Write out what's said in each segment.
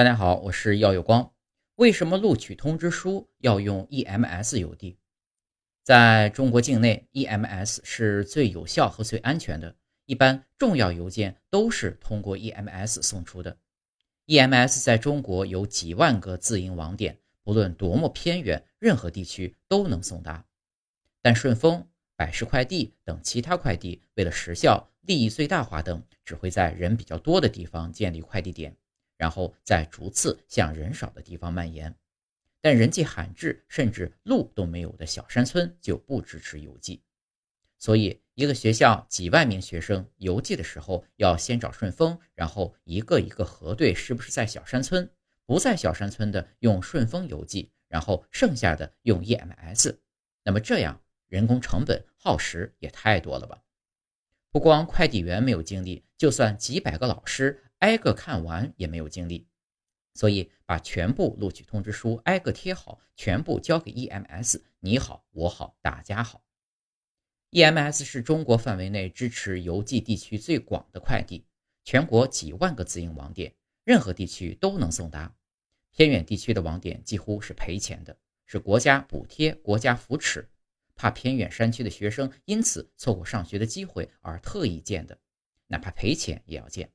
大家好，我是耀有光。为什么录取通知书要用 EMS 邮递？在中国境内，EMS 是最有效和最安全的。一般重要邮件都是通过 EMS 送出的。EMS 在中国有几万个自营网点，不论多么偏远，任何地区都能送达。但顺丰、百世快递等其他快递为了时效、利益最大化等，只会在人比较多的地方建立快递点。然后再逐次向人少的地方蔓延，但人迹罕至甚至路都没有的小山村就不支持邮寄。所以，一个学校几万名学生邮寄的时候，要先找顺丰，然后一个一个核对是不是在小山村，不在小山村的用顺丰邮寄，然后剩下的用 EMS。那么这样人工成本耗时也太多了吧？不光快递员没有精力，就算几百个老师。挨个看完也没有精力，所以把全部录取通知书挨个贴好，全部交给 EMS。你好，我好，大家好。EMS 是中国范围内支持邮寄地区最广的快递，全国几万个自营网点，任何地区都能送达。偏远地区的网点几乎是赔钱的，是国家补贴、国家扶持，怕偏远山区的学生因此错过上学的机会而特意建的，哪怕赔钱也要建。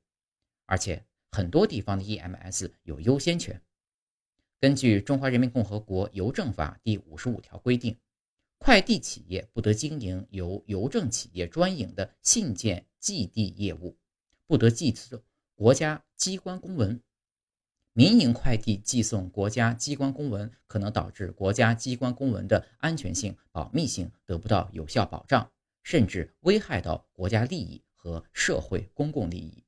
而且很多地方的 EMS 有优先权。根据《中华人民共和国邮政法》第五十五条规定，快递企业不得经营由邮政企业专营的信件寄递业务，不得寄送国家机关公文。民营快递寄送国家机关公文，可能导致国家机关公文的安全性、保密性得不到有效保障，甚至危害到国家利益和社会公共利益。